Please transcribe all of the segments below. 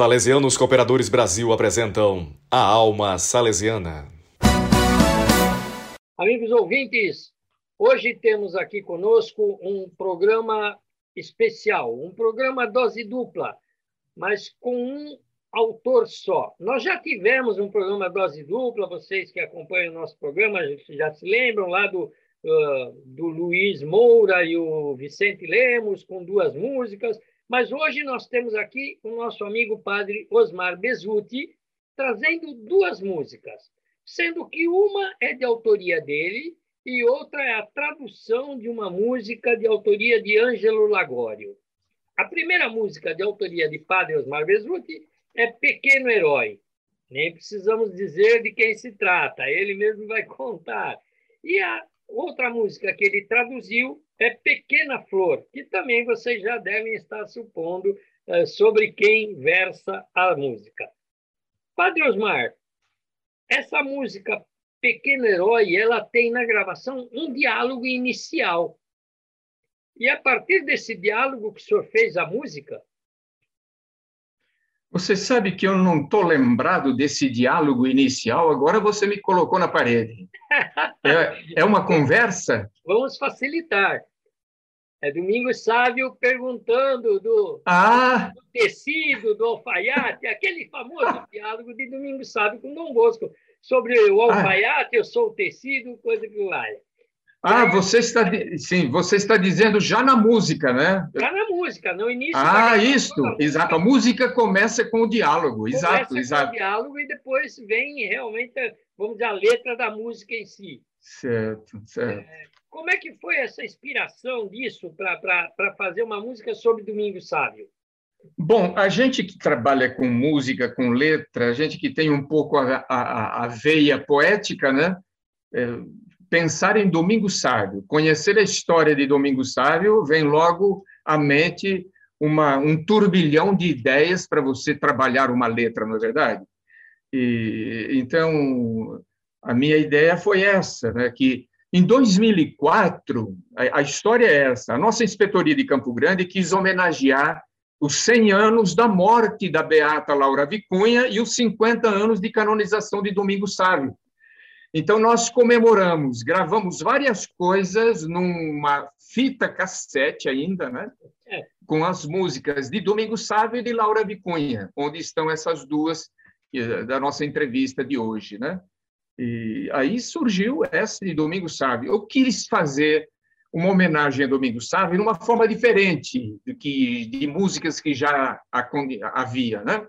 Salesianos Cooperadores Brasil apresentam A Alma Salesiana. Amigos ouvintes, hoje temos aqui conosco um programa especial, um programa dose dupla, mas com um autor só. Nós já tivemos um programa dose dupla, vocês que acompanham o nosso programa já se lembram lá do, uh, do Luiz Moura e o Vicente Lemos, com duas músicas. Mas hoje nós temos aqui o nosso amigo padre Osmar Bezutti trazendo duas músicas, sendo que uma é de autoria dele e outra é a tradução de uma música de autoria de Ângelo Lagório. A primeira música de autoria de padre Osmar Bezutti é Pequeno Herói. Nem precisamos dizer de quem se trata, ele mesmo vai contar. E a outra música que ele traduziu é Pequena Flor, que também vocês já devem estar supondo é, sobre quem versa a música. Padre Osmar, essa música Pequeno Herói, ela tem na gravação um diálogo inicial. E a partir desse diálogo que o senhor fez a música? Você sabe que eu não estou lembrado desse diálogo inicial, agora você me colocou na parede. É, é uma conversa? Vamos facilitar. É Domingos Sávio perguntando do, ah. do, tecido, do alfaiate, aquele famoso diálogo de Domingos Sávio com Dom Bosco sobre o ah. alfaiate, ah. eu sou o tecido, coisa que vai. Ah, você está, sim, você está dizendo já na música, né? Já na música, no início. Ah, isso, exato. A música começa com o diálogo, começa exato, exato. Com o diálogo e depois vem realmente, vamos dizer, a letra da música em si. Certo, certo. É, como é que foi essa inspiração disso para fazer uma música sobre Domingo Sábio? Bom, a gente que trabalha com música, com letra, a gente que tem um pouco a, a, a veia poética, né? É, pensar em Domingo Sábio, conhecer a história de Domingo Sábio, vem logo à mente uma, um turbilhão de ideias para você trabalhar uma letra, não é verdade? E, então, a minha ideia foi essa, né? que em 2004, a história é essa: a nossa inspetoria de Campo Grande quis homenagear os 100 anos da morte da beata Laura Vicunha e os 50 anos de canonização de Domingos Sávio. Então, nós comemoramos, gravamos várias coisas numa fita cassete ainda, né? É. com as músicas de Domingos Sávio e de Laura Vicunha, onde estão essas duas eh, da nossa entrevista de hoje. Né? E aí surgiu essa de Domingo Sávio. Eu quis fazer uma homenagem a Domingo Sávio de uma forma diferente do que de músicas que já havia, né?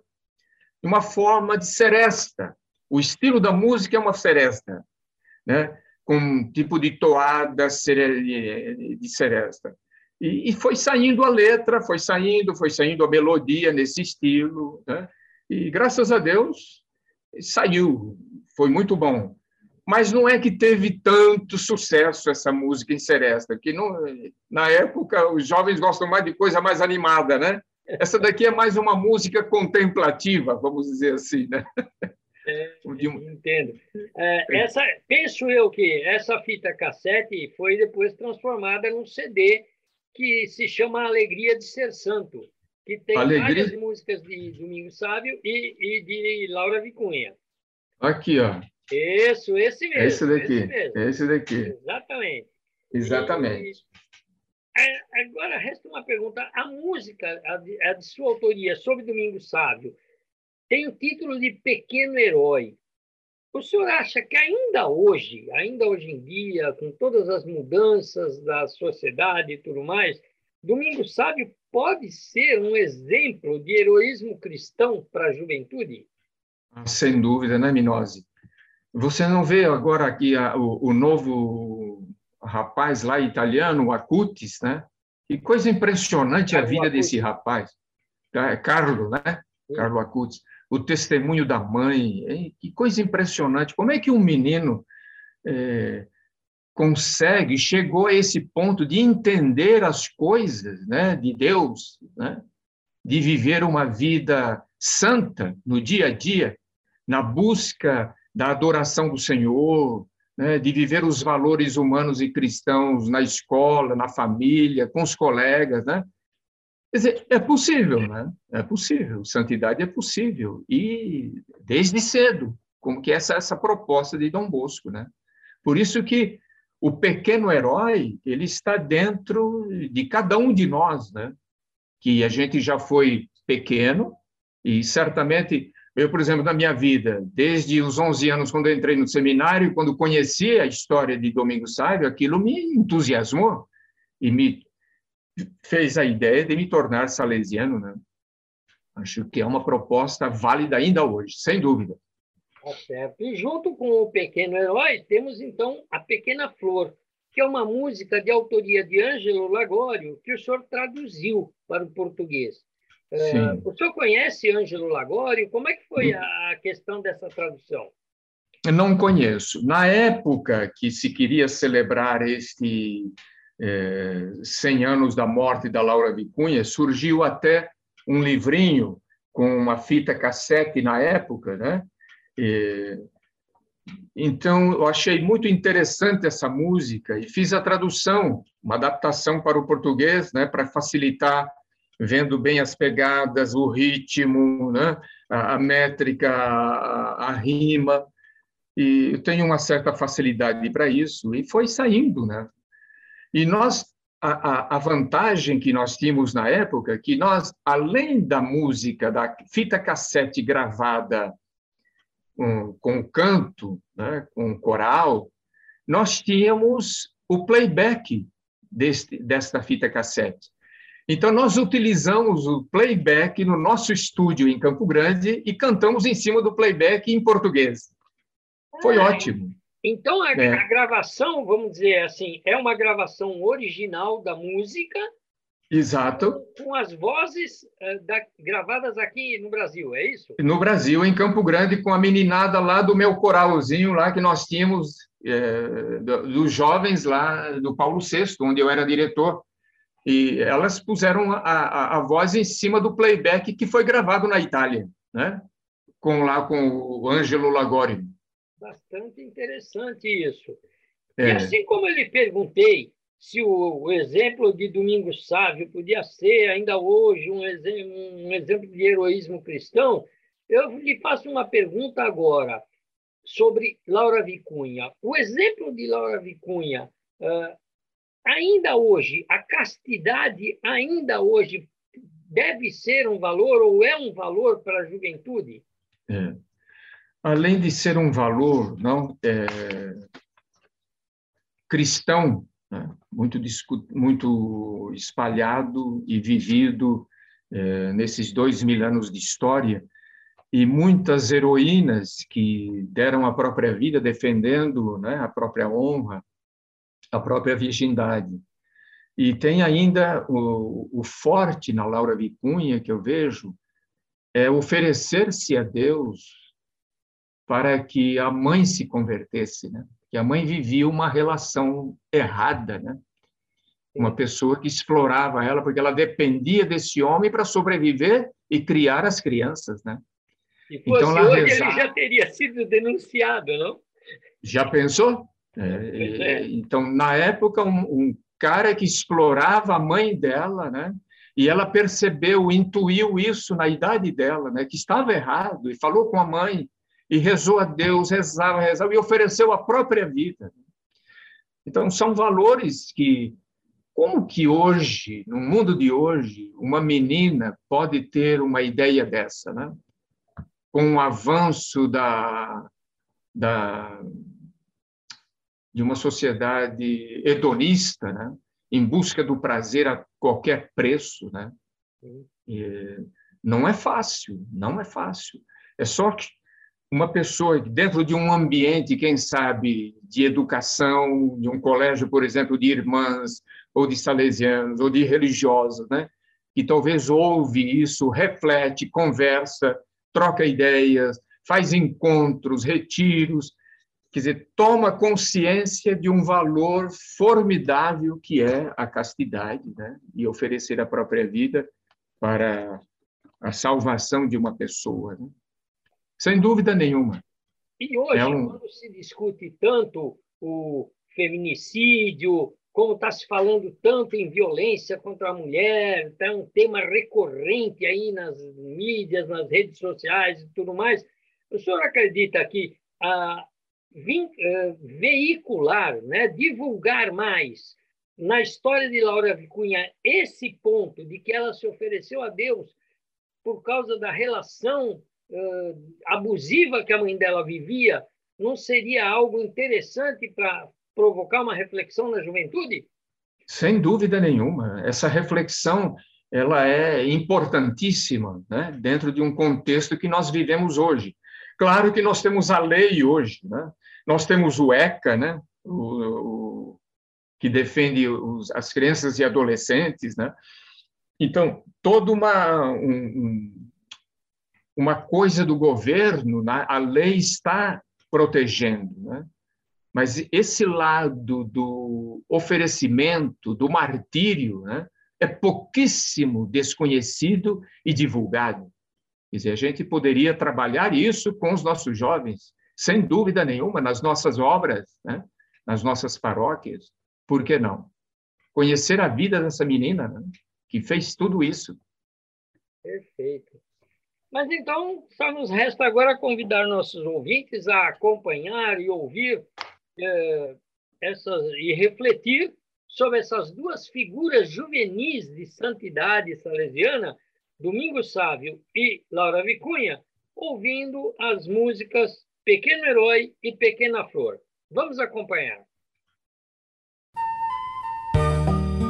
Uma forma de seresta. O estilo da música é uma seresta, né? Com um tipo de toada de seresta. E, foi saindo a letra, foi saindo, foi saindo a melodia nesse estilo, né? E graças a Deus saiu foi muito bom. Mas não é que teve tanto sucesso essa música em Seresta, que não, na época os jovens gostam mais de coisa mais animada, né? Essa daqui é mais uma música contemplativa, vamos dizer assim, né? É, entendo. É, essa, penso eu que essa fita cassete foi depois transformada num CD que se chama Alegria de Ser Santo, que tem Alegria... várias músicas de Domingos Sábio e, e de Laura Vicunha. Aqui, ó. Isso, esse mesmo. Esse daqui. Esse, mesmo. esse daqui. Exatamente. Exatamente. E, é, agora, resta uma pergunta. A música, a de, a de sua autoria, sobre Domingo Sábio, tem o título de Pequeno Herói. O senhor acha que ainda hoje, ainda hoje em dia, com todas as mudanças da sociedade e tudo mais, Domingo Sábio pode ser um exemplo de heroísmo cristão para a juventude? Sem dúvida, né, Minose? Você não vê agora aqui a, o, o, novo rapaz lá italiano, o Acutis, né? Que coisa impressionante Carlo a vida Acutis. desse rapaz. É, Carlo, né? Sim. Carlo Acutis. O testemunho da mãe. Que coisa impressionante. Como é que um menino é, consegue, chegou a esse ponto de entender as coisas né, de Deus, né? de viver uma vida santa no dia a dia, na busca da adoração do Senhor, né, de viver os valores humanos e cristãos na escola, na família, com os colegas, né? Quer dizer, é possível, né? É possível. Santidade é possível. E desde cedo, como que essa essa proposta de Dom Bosco, né? Por isso que o pequeno herói, ele está dentro de cada um de nós, né? Que a gente já foi pequeno e certamente eu, por exemplo, na minha vida, desde os 11 anos, quando entrei no seminário, quando conheci a história de Domingos Sávio, aquilo me entusiasmou e me fez a ideia de me tornar salesiano. Né? Acho que é uma proposta válida ainda hoje, sem dúvida. Tá certo. E junto com o Pequeno Herói, temos então a Pequena Flor, que é uma música de autoria de Ângelo Lagório, que o senhor traduziu para o português. O senhor conhece Ângelo Lagório? Como é que foi a questão dessa tradução? Não conheço. Na época que se queria celebrar este é, 100 anos da morte da Laura Vicunha, surgiu até um livrinho com uma fita cassete na época, né? E, então, eu achei muito interessante essa música e fiz a tradução, uma adaptação para o português, né, para facilitar vendo bem as pegadas, o ritmo, né? a, a métrica, a, a, rima. E eu tenho uma certa facilidade para isso, e foi saindo. Né? E nós, a, a vantagem que nós tínhamos na época, que nós, além da música, da fita cassete gravada com, com canto, né? com coral, nós tínhamos o playback deste, desta fita cassete. Então, nós utilizamos o playback no nosso estúdio em Campo Grande e cantamos em cima do playback em português. Foi ah, ótimo. Então, a, é. a, gravação, vamos dizer assim, é uma gravação original da música. Exato. Com as vozes uh, da, gravadas aqui no Brasil, é isso? No Brasil, em Campo Grande, com a meninada lá do meu coralzinho lá que nós tínhamos, é, dos jovens lá do Paulo VI, onde eu era diretor e elas puseram a, a, a, voz em cima do playback que foi gravado na Itália, né? com lá com o Angelo Lagori. Bastante interessante isso. É. E assim como eu lhe perguntei se o, o, exemplo de Domingos Sávio podia ser ainda hoje um, exemplo, um exemplo de heroísmo cristão, eu lhe faço uma pergunta agora sobre Laura Vicunha. O exemplo de Laura Vicunha uh, ainda hoje, a castidade ainda hoje deve ser um valor ou é um valor para a juventude? É. Além de ser um valor não é, cristão, né, muito, muito espalhado e vivido é, nesses dois mil anos de história, e muitas heroínas que deram a própria vida defendendo né, a própria honra, a própria virgindade. E tem ainda o, o forte na Laura Vicunha, que eu vejo, é oferecer-se a Deus para que a mãe se convertesse, né? Que a mãe vivia uma relação errada, né? Uma pessoa que explorava ela porque ela dependia desse homem para sobreviver e criar as crianças, né? E então, hoje rezar... ele já teria sido denunciado, não? Já pensou? É, é, então, na época, um, um, cara que explorava a mãe dela, né? E ela percebeu, intuiu isso na idade dela, né? Que estava errado e falou com a mãe e rezou a Deus, rezava, rezava e ofereceu a própria vida. Então, são valores que como que hoje, no mundo de hoje, uma menina pode ter uma ideia dessa, né? Com o avanço da, da de uma sociedade hedonista, né? em busca do prazer a qualquer preço, né? E não é fácil, não é fácil. É só que uma pessoa dentro de um ambiente, quem sabe, de educação, de um colégio, por exemplo, de irmãs ou de salesianos ou de religiosos, né? Que talvez ouve isso, reflete, conversa, troca ideias, faz encontros, retiros, quer dizer, toma consciência de um valor formidável que é a castidade, né? E oferecer a própria vida para a salvação de uma pessoa, né? sem dúvida nenhuma. E hoje, é um... quando se discute tanto o feminicídio, como está se falando tanto em violência contra a mulher, está um tema recorrente aí nas mídias, nas redes sociais e tudo mais. O senhor acredita que a, vim, uh, veicular, né, divulgar mais na história de Laura Vicunha esse ponto de que ela se ofereceu a Deus por causa da relação uh, abusiva que a mãe dela vivia, não seria algo interessante para provocar uma reflexão na juventude? Sem dúvida nenhuma. Essa reflexão ela é importantíssima né? dentro de um contexto que nós vivemos hoje. Claro que nós temos a lei hoje, né? Nós temos o ECA, né? o, o que defende os, as crianças e adolescentes. Né? Então, toda uma, um, uma coisa do governo, né? a lei está protegendo. Né? Mas esse lado do oferecimento, do martírio, né, é pouquíssimo desconhecido e divulgado. Quer dizer, a gente poderia trabalhar isso com os nossos jovens, sem dúvida nenhuma, nas nossas obras, né, nas nossas paróquias. Por que não? Conhecer a vida dessa menina né, que fez tudo isso. Perfeito. Mas então, só nos resta agora convidar nossos ouvintes a acompanhar e ouvir é, essas, e refletir sobre essas duas figuras juvenis de santidade salesiana, Domingos Sávio e Laura Vicunha, ouvindo as músicas Pequeno Herói e Pequena Flor. Vamos acompanhar.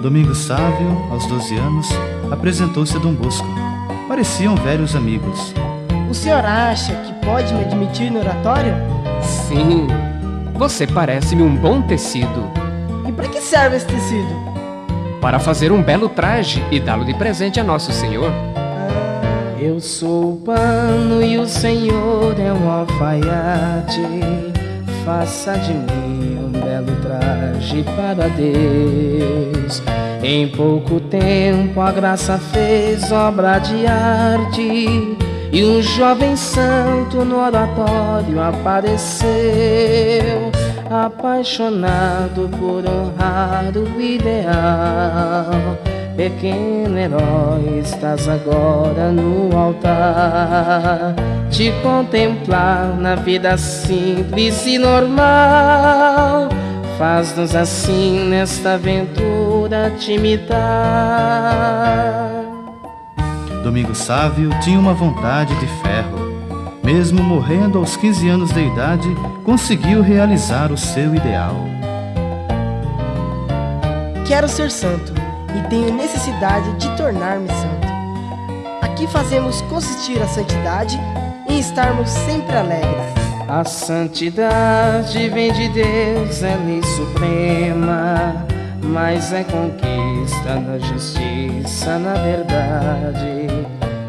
Domingos Sávio, aos 12 anos, apresentou-se a Dom Bosco. Pareciam velhos amigos. O senhor acha que pode me admitir no oratório? Sim, você parece-me um bom tecido. E para que serve esse tecido? Para fazer um belo traje e dá-lo de presente a Nosso Senhor. Eu sou o pano e o Senhor é um alfaiate. Faça de mim um belo traje para Deus. Em pouco tempo a graça fez obra de arte e um jovem santo no oratório apareceu, apaixonado por honrar o ideal. Pequeno herói, estás agora no altar. Te contemplar na vida simples e normal. Faz-nos assim nesta aventura te imitar. Domingo Sávio tinha uma vontade de ferro. Mesmo morrendo aos 15 anos de idade, conseguiu realizar o seu ideal. Quero ser santo e tenho necessidade de tornar-me santo. Aqui fazemos consistir a santidade em estarmos sempre alegres. A santidade vem de Deus, é lei suprema mas é conquista da justiça, na verdade.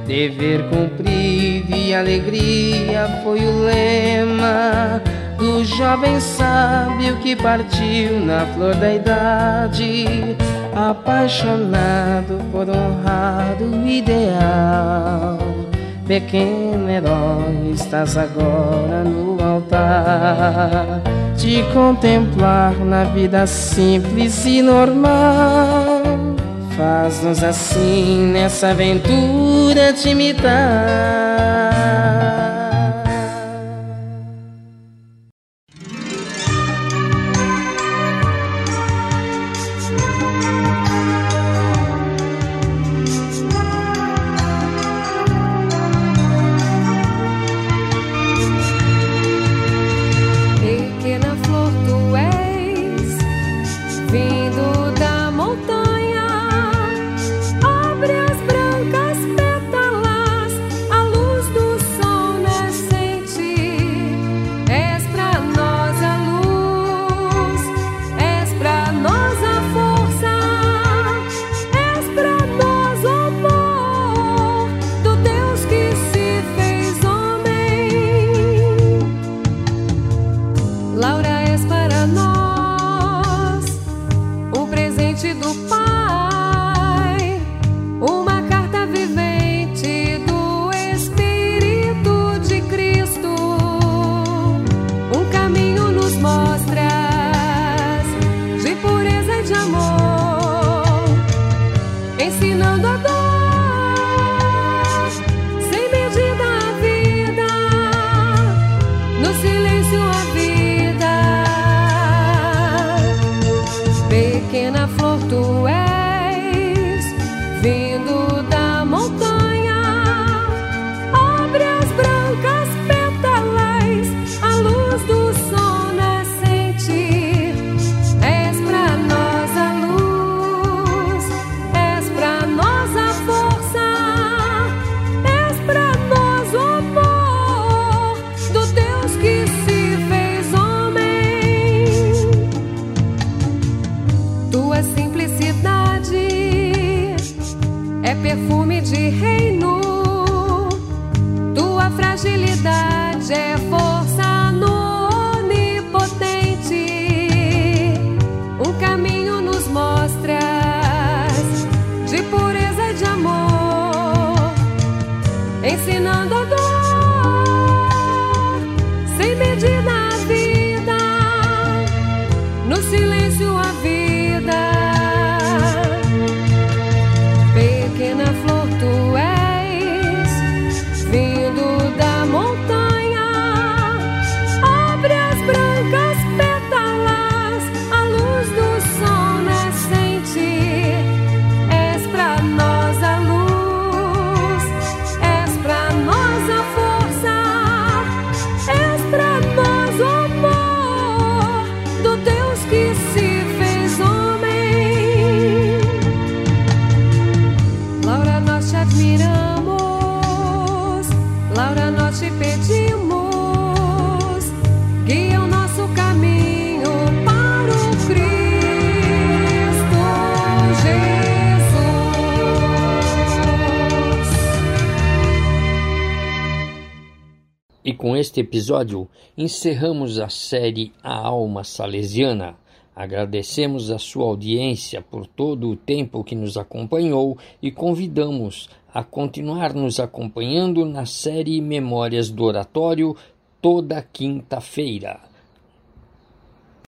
Dever cumprido e alegria foi o lema do jovem sábio que partiu na flor da idade, apaixonado por honrar o ideal. Pequeno herói, estás agora no altar de contemplar na vida simples e normal. Faz-nos assim nessa aventura te imitar. I'll. E com este episódio encerramos a série A Alma Salesiana. Agradecemos a sua audiência por todo o tempo que nos acompanhou e convidamos a continuar nos acompanhando na série Memórias do Oratório toda quinta-feira.